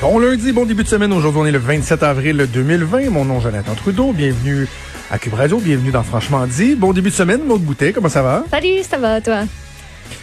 Bon lundi, bon début de semaine. Aujourd'hui, on est le 27 avril 2020. Mon nom Jonathan Trudeau. Bienvenue à Cube Radio. Bienvenue dans Franchement dit. Bon début de semaine, Maud Boutet. Comment ça va? Salut, ça va, toi?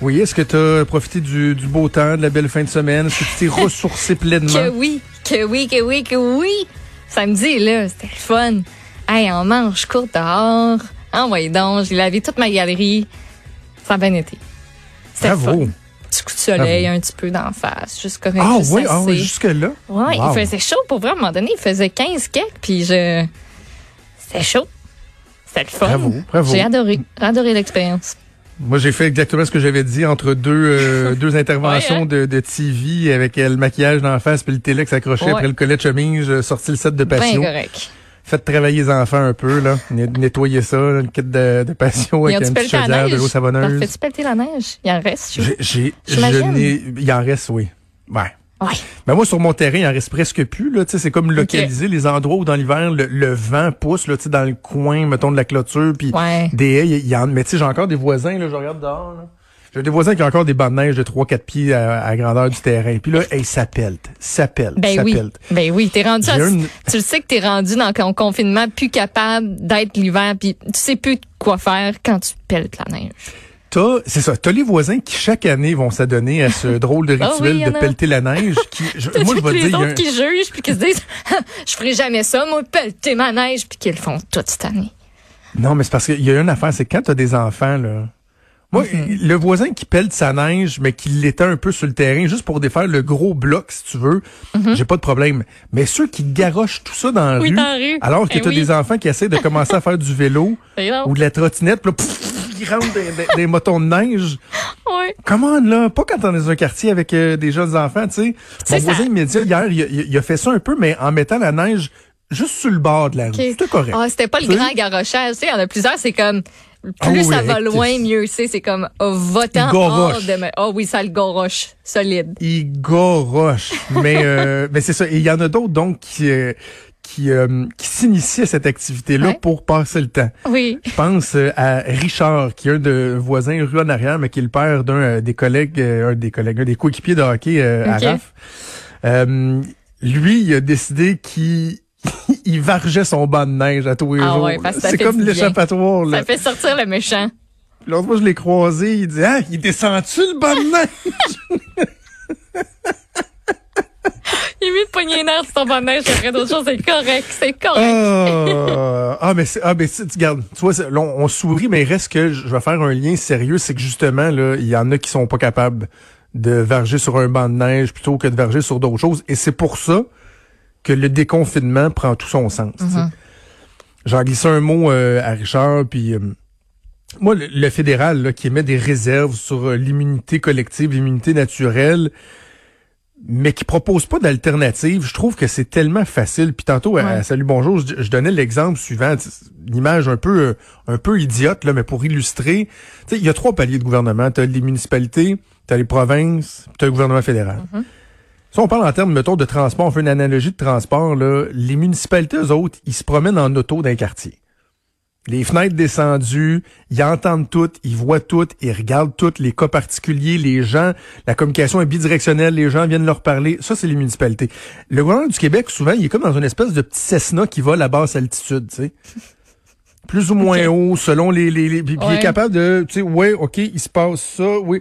Oui, est-ce que tu as profité du, du, beau temps, de la belle fin de semaine? Est-ce que tu t'es ressourcé pleinement? Que oui, que oui, que oui, que oui. Samedi, là, c'était le fun. Hey, on mange court dehors. Envoyez donc, j'ai lavé toute ma galerie. Ça a bien été. Bravo. Fun. Petit coup de soleil, Bravo. un petit peu d'en face, juste correct. Ah oui, ah oui, jusque-là? Oui, wow. il faisait chaud pour vrai. À un moment donné, il faisait 15 quelques, puis je... C'était chaud. C'était le fun. Bravo, bravo. J'ai adoré, adoré l'expérience. Moi, j'ai fait exactement ce que j'avais dit entre deux euh, deux interventions ouais, hein? de, de TV avec le maquillage d'en face puis le télé qui s'accrochait Ouais. après le collet de chemise, sorti le set de Bien patio. correct. Faites travailler les enfants un peu, là. Net- Nettoyer ça, là, le kit de, de patio avec une petite chaudière de l'eau savonneuse. fais-tu pelleter la neige? Il en reste, je J'ai, il en reste, oui. Ouais. Ouais. Mais moi, sur mon terrain, il en reste presque plus, là. Tu sais, c'est comme localiser les endroits où dans l'hiver, le, le vent pousse, là, tu sais, dans le coin, mettons, de la clôture, puis Ouais. des haies, il y en, mais tu sais, j'ai encore des voisins, là, je regarde dehors, là. J'ai des voisins qui ont encore des bandes de neige de 3-4 pieds à, grandeur du terrain. Puis là, hey, ça pelte, ça Ben ça oui. Ben oui, t'es rendu. À- une- Tu le sais que t'es rendu dans ton confinement plus capable d'être l'hiver, puis tu sais plus quoi faire quand tu pelletes la neige. T'as, c'est ça, t'as les voisins qui chaque année vont s'adonner à ce drôle de Ah rituel oui, de pelleter la neige. Qui, je- moi, je vais les dire, il y a autres un- qui jugent puis qui se disent, je ferai jamais ça, moi pelleter ma neige, puis qu'ils le font toute cette année. Non, mais c'est parce qu'il y a une affaire, c'est quand t'as des enfants, là. Moi, Mm-hmm. le voisin qui pèle sa neige, mais qui l'étend un peu sur le terrain, juste pour défaire le gros bloc, si tu veux, j'ai pas de problème. Mais ceux qui garochent tout ça dans la Mm-hmm. Oui, rue, dans la rue. alors que Eh t'as oui. des enfants qui essaient de commencer à faire du vélo ou de la trottinette, puis là, pff, ils rentrent des, des- des motons de neige. Ouais. Comment là? Pas quand on est dans un quartier avec euh, des jeunes enfants, tu sais. Mon voisin ça- immédiat, hier, il, a- il a fait ça un peu, mais en mettant la neige juste sur le bord de la rue. C'était correct. Ah, c'était pas le grand garochage, tu sais, il y en a plusieurs, c'est comme plus Ah oui, ça va loin, mieux c'est, c'est comme oh, votant Il goroche. hors de ma- Oh oui, ça le goroche, solide. il goroche. mais euh, mais c'est ça. Il y en a d'autres donc qui euh, qui euh, qui s'initient à cette activité-là Ouais. pour passer le temps. Oui. Je pense euh, à Richard, qui est un de voisins rue en arrière, mais qui est le père d'un euh, des collègues, euh, un des collègues, un des coéquipiers de hockey euh, Ok. à RAF. Euh, lui, il a décidé qu'il il vargeait son banc de neige à tous les Ah jours. ouais, c'est comme l'échappatoire. Ça fait sortir le méchant. L'autre fois, je l'ai croisé, il dit Ah, il descend-tu le banc de neige? Il est mieux de pogner les nerfs sur ton banc de neige après d'autres choses, c'est correct, c'est correct. Ah, ah, mais c'est, ah, mais c'est- tu gardes, tu vois, là, on, on sourit, mais il reste que je vais faire un lien sérieux, c'est que justement, là, il y en a qui sont pas capables de verger sur un banc de neige plutôt que de verger sur d'autres choses. Et c'est pour ça que le déconfinement prend tout son sens. tu sais. J'en un mot euh, à Richard, puis euh, moi, le, le fédéral là, qui émet des réserves sur euh, l'immunité collective, l'immunité naturelle, mais qui propose pas d'alternative, je trouve que c'est tellement facile. Puis tantôt, à- Ouais. à Salut Bonjour, je, je donnais l'exemple suivant, une image un peu un peu idiote, là, mais pour illustrer. Il y a trois paliers de gouvernement. Tu as les municipalités, tu as les provinces, tu as le gouvernement fédéral. Si on parle en termes, mettons, de transport, on fait une analogie de transport, là, les municipalités, eux autres, ils se promènent en auto d'un quartier. Les fenêtres descendues, ils entendent tout, ils voient tout, ils regardent tout, les cas particuliers, les gens, la communication est bidirectionnelle, les gens viennent leur parler. Ça, c'est les municipalités. Le gouvernement du Québec, souvent, il est comme dans une espèce de petit Cessna qui vole à basse altitude, tu sais. Plus ou moins haut, selon les... les, les puis il est capable de, tu sais, ouais, OK, il se passe ça, oui.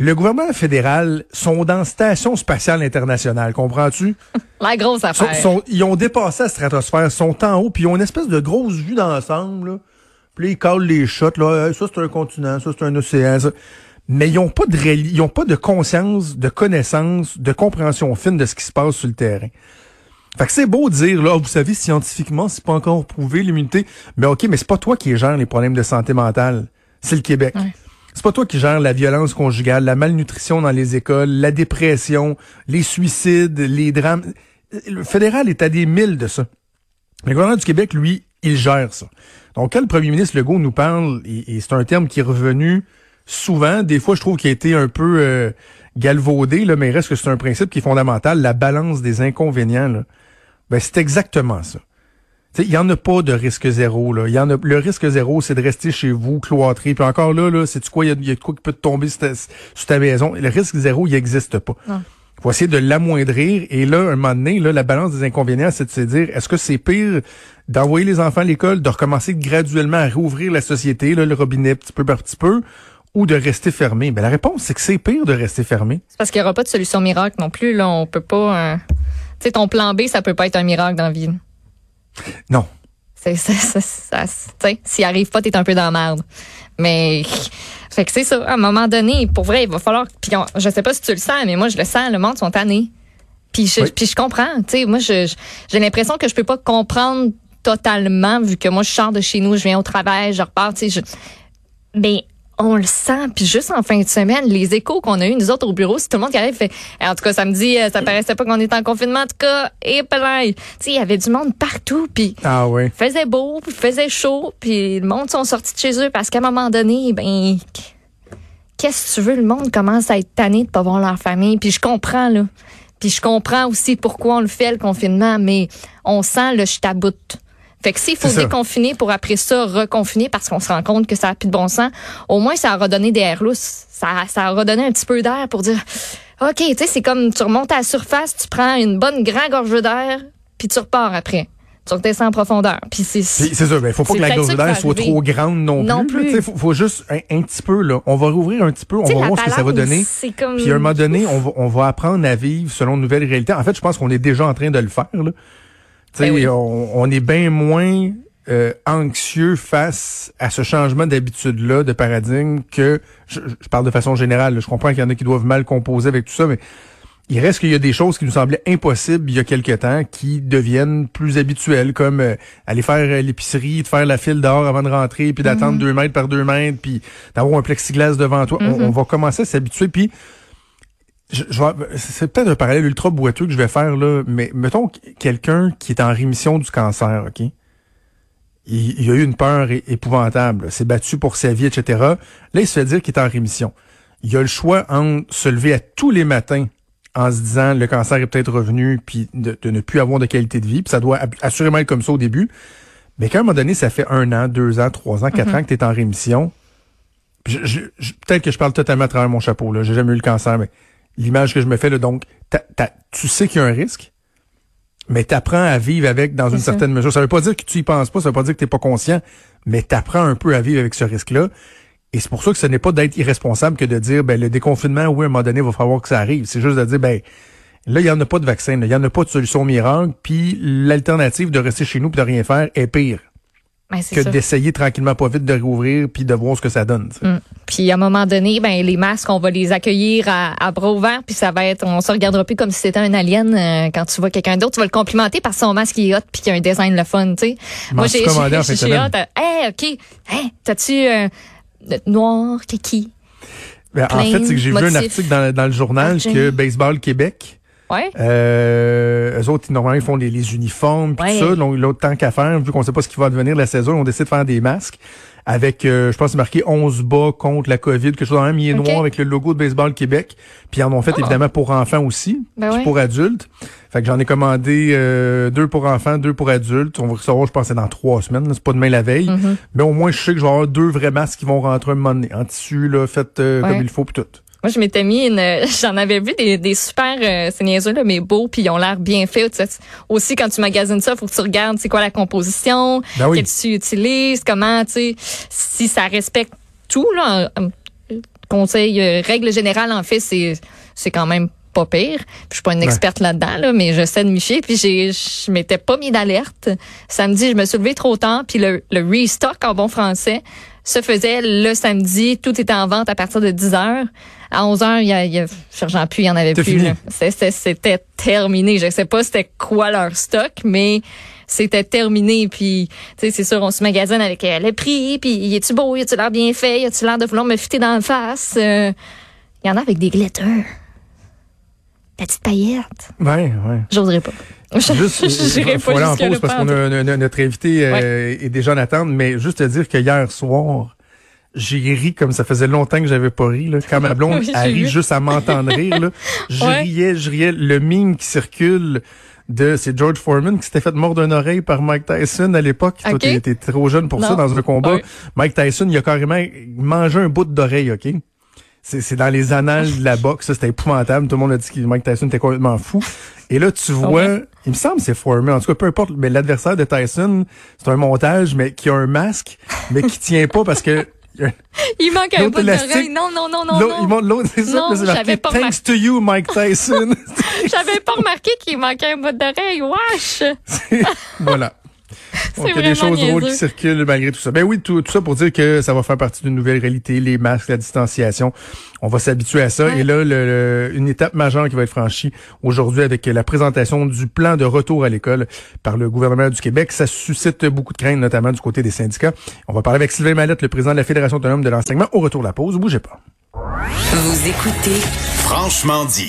Le gouvernement fédéral sont dans Station spatiale internationale, comprends-tu? La grosse affaire. sont- ils ont dépassé la stratosphère, sont en haut, puis ils ont une espèce de grosse vue d'ensemble. Puis là, ils calent les shots. Là. Ça, c'est un continent, ça, c'est un océan. ça. Mais ils ont pas de ils ont pas de conscience, de connaissance, de compréhension fine de ce qui se passe sur le terrain. Fait que c'est beau de dire, là, vous savez, scientifiquement, c'est pas encore prouvé l'immunité. Mais OK, mais c'est pas toi qui gère les problèmes de santé mentale. C'est le Québec. Ouais. C'est pas toi qui gères la violence conjugale, la malnutrition dans les écoles, la dépression, les suicides, les drames. Le fédéral est à des mille de ça. Le gouvernement du Québec, lui, il gère ça. Donc, quand le premier ministre Legault nous parle, et, c'est un terme qui est revenu souvent, des fois, je trouve qu'il a été un peu euh, galvaudé, là, mais il reste que c'est un principe qui est fondamental, la balance des inconvénients. Là. Ben, c'est exactement ça. Il y en a pas de risque zéro. Là. Y en a, le risque zéro, c'est de rester chez vous, cloîtré. Puis encore là, là c'est quoi, il y, a, quoi qui peut te tomber sur ta, maison? Le risque zéro, il n'existe pas. Il faut essayer de l'amoindrir. Et là, un moment donné, là, la balance des inconvénients, c'est de se dire, est-ce que c'est pire d'envoyer les enfants à l'école, de recommencer graduellement à rouvrir la société, là, le robinet petit peu par petit peu, ou de rester fermé? Ben, la réponse, c'est que c'est pire de rester fermé. C'est parce qu'il n'y aura pas de solution miracle non plus. Là, on peut pas... Euh, tu sais, ton plan B, ça peut pas être un miracle dans la vie. Non. C'est, ça, ça, s'il arrive pas, t'es un peu dans la merde. Mais, fait que c'est ça. À un moment donné, pour vrai, il va falloir. Puis je sais pas si tu le sens, mais moi, je le sens. Le monde sont tannés. Puis je, puis je comprends. Tu sais, moi, j'ai l'impression que je peux pas comprendre totalement, vu que moi, je sors de chez nous, je viens au travail, je repars. Tu sais, je, mais on le sent. Puis juste en fin de semaine, les échos qu'on a eu nous autres au bureau, c'est tout le monde qui arrive fait. En tout cas, samedi, euh, ça paraissait pas qu'on était en confinement. En tout cas, et plein. Tu sais, il y avait du monde partout. Puis ah oui. faisait beau, puis faisait chaud, puis le monde sont sortis de chez eux parce qu'à un moment donné, ben qu'est-ce que tu veux, le monde commence à être tanné de pas voir leur famille. Puis je comprends là. Puis je comprends aussi pourquoi on le fait le confinement, mais on sent le ch'tabout. Fait que s'il faut déconfiner pour après ça reconfiner parce qu'on se rend compte que ça a plus de bon sens, au moins ça a redonné des airs lousses. Ça, ça a redonné un petit peu d'air pour dire OK, tu sais, c'est comme tu remontes à la surface, tu prends une bonne grande gorge d'air, puis tu repars après. Tu redescends en profondeur. Puis c'est c'est ça, mais faut pas que la gorge d'air soit trop grande non, non plus. Il faut, faut, juste un, petit peu là, on va rouvrir un petit peu, on va voir ce que ça va donner. Puis à un moment donné, on va, on va apprendre à vivre selon une nouvelle réalité. En fait, je pense qu'on est déjà en train de le faire là. Ben on, est bien moins euh, anxieux face à ce changement d'habitude-là, de paradigme, que je, parle de façon générale. je comprends qu'il y en a qui doivent mal composer avec tout ça, mais il reste qu'il y a des choses qui nous semblaient impossibles il y a quelque temps qui deviennent plus habituelles, comme euh, aller faire euh, l'épicerie, de faire la file dehors avant de rentrer, puis d'attendre mm-hmm. deux mètres par deux mètres, puis d'avoir un plexiglas devant toi. on, mm-hmm. va commencer à s'habituer, puis je, c'est peut-être un parallèle ultra boiteux que je vais faire là, mais mettons quelqu'un qui est en rémission du cancer, ok? Il, il a eu une peur épouvantable, s'est battu pour sa vie, etc. Là, il se fait dire qu'il est en rémission. Il a le choix entre se lever à tous les matins en se disant le cancer est peut-être revenu, puis de, ne plus avoir de qualité de vie, puis ça doit assurément être comme ça au début. Mais qu'à un moment donné, ça fait un an, deux ans, trois ans, quatre mm-hmm. ans que tu es en rémission. peut-être que je parle totalement à travers mon chapeau, là. J'ai jamais eu le cancer, mais l'image que je me fais, là, donc, tu sais qu'il y a un risque, mais tu apprends à vivre avec dans une certaine mesure. Ça veut pas dire que tu y penses pas, ça veut pas dire que tu pas conscient, mais tu apprends un peu à vivre avec ce risque-là. Et c'est pour ça que ce n'est pas d'être irresponsable que de dire, ben, le déconfinement, oui, à un moment donné, il va falloir que ça arrive. C'est juste de dire, ben, là, il n'y en a pas de vaccin, il n'y en a pas de solution miracle, puis l'alternative de rester chez nous et de rien faire est pire. Ben, que d'essayer tranquillement pas vite de rouvrir puis de voir ce que ça donne. Mm. Puis à un moment donné, ben les masques, on va les accueillir à, bras ouverts puis ça va être, on se regardera plus comme si c'était un alien euh, quand tu vois quelqu'un d'autre, tu vas le complimenter parce que son masque est hot puis qu'il a un design le fun, tu sais. Moi j'ai j'ai hot. Hey, ok, hey, t'as-tu euh, noir, kiki? Ben, en fait, c'est que j'ai vu un article dans, dans le journal que Baseball Québec Ouais. Euh, eux autres, normalement, ils font les, les uniformes puis tout ça. Donc, l'autre temps qu'à faire, vu qu'on sait pas ce qui va advenir de la saison, on décide de faire des masques avec, euh, je pense, c'est marqué 11 bas contre la COVID, quelque chose dans même, il est noir avec le logo de Baseball Québec. Puis ils en ont fait, ah. évidemment, pour enfants aussi, ben pour adultes. Fait que j'en ai commandé euh, deux pour enfants, deux pour adultes. On va recevoir, je pense, dans trois semaines. C'est pas demain la veille. Mm-hmm. Mais au moins, je sais que je vais avoir deux vrais masques qui vont rentrer un moment donné, en tissu, là, fait euh, comme il faut, puis tout. Moi, je m'étais mis une, j'en avais vu des, des super, euh, c'est niaiseux là, mais beaux, puis ils ont l'air bien faits. Aussi, quand tu magasines ça, faut que tu regardes, c'est quoi la composition, ben que tu utilises, comment, tu sais, si ça respecte tout là. Conseil, euh, règle générale, en fait, c'est, c'est quand même pas pire. je suis pas une experte là-dedans, là, mais je sais de micher. Puis j'ai, je m'étais pas mis d'alerte. Samedi, je me suis levée trop tard. Puis le, le restock en bon français, se faisait le samedi. Tout était en vente à partir de 10 heures. À 11 heures, il y a, il y a Sergent Puy, il y en avait plus. C'était terminé. Je sais pas c'était quoi leur stock, mais c'était terminé. Puis, tu sais, c'est sûr, on se magasine avec euh, le prix. Puis, y est-tu beau? Y a-tu l'air bien fait? Y a-tu l'air de vouloir me fitter dans la face? Euh, Il y en a avec des glitters. Petites paillettes. Ouais, ouais. J'oserais pas. Juste, faut pas aller en pause parce qu'on a, no- no- notre invité euh, est déjà en attente, mais juste te dire que hier soir, j'ai ri comme ça faisait longtemps que j'avais pas ri. Là. Quand ma blonde Oui, a ri vu. juste à m'entendre rire, là, je Ouais. riais, je riais. Le mime qui circule de c'est George Foreman qui s'était fait mordre une oreille par Mike Tyson à l'époque. Toi, Ok. t'es t'es trop jeune pour ça dans un combat. Ouais. Mike Tyson, il a carrément mangé un bout d'oreille, OK? C'est dans les annales de la boxe, ça, c'était épouvantable. Tout le monde a dit que Mike Tyson était complètement fou. Et là, tu vois, ouais? Il me semble que c'est Foreman. En tout cas, peu importe, mais l'adversaire de Tyson, c'est un montage, mais qui a un masque, mais qui tient pas parce que Il manque un bout d'oreille. Non, non, non, non, il montre l'autre, c'est ça, j'avais pas Thanks to you, Mike Tyson. J'avais pas remarqué qu'il manquait un bout d'oreille. Wesh! voilà. Donc, il y a des choses drôles qui circulent malgré tout ça. Ben oui, tout, tout ça pour dire que ça va faire partie d'une nouvelle réalité, les masques, la distanciation. On va s'habituer à ça. Ouais. Et là, le- le- une étape majeure qui va être franchie aujourd'hui avec la présentation du plan de retour à l'école par le gouvernement du Québec. Ça suscite beaucoup de craintes, notamment du côté des syndicats. On va parler avec Sylvain Mallette, le président de la Fédération autonome de l'enseignement, au retour de la pause. Bougez pas. Vous écoutez Franchement dit.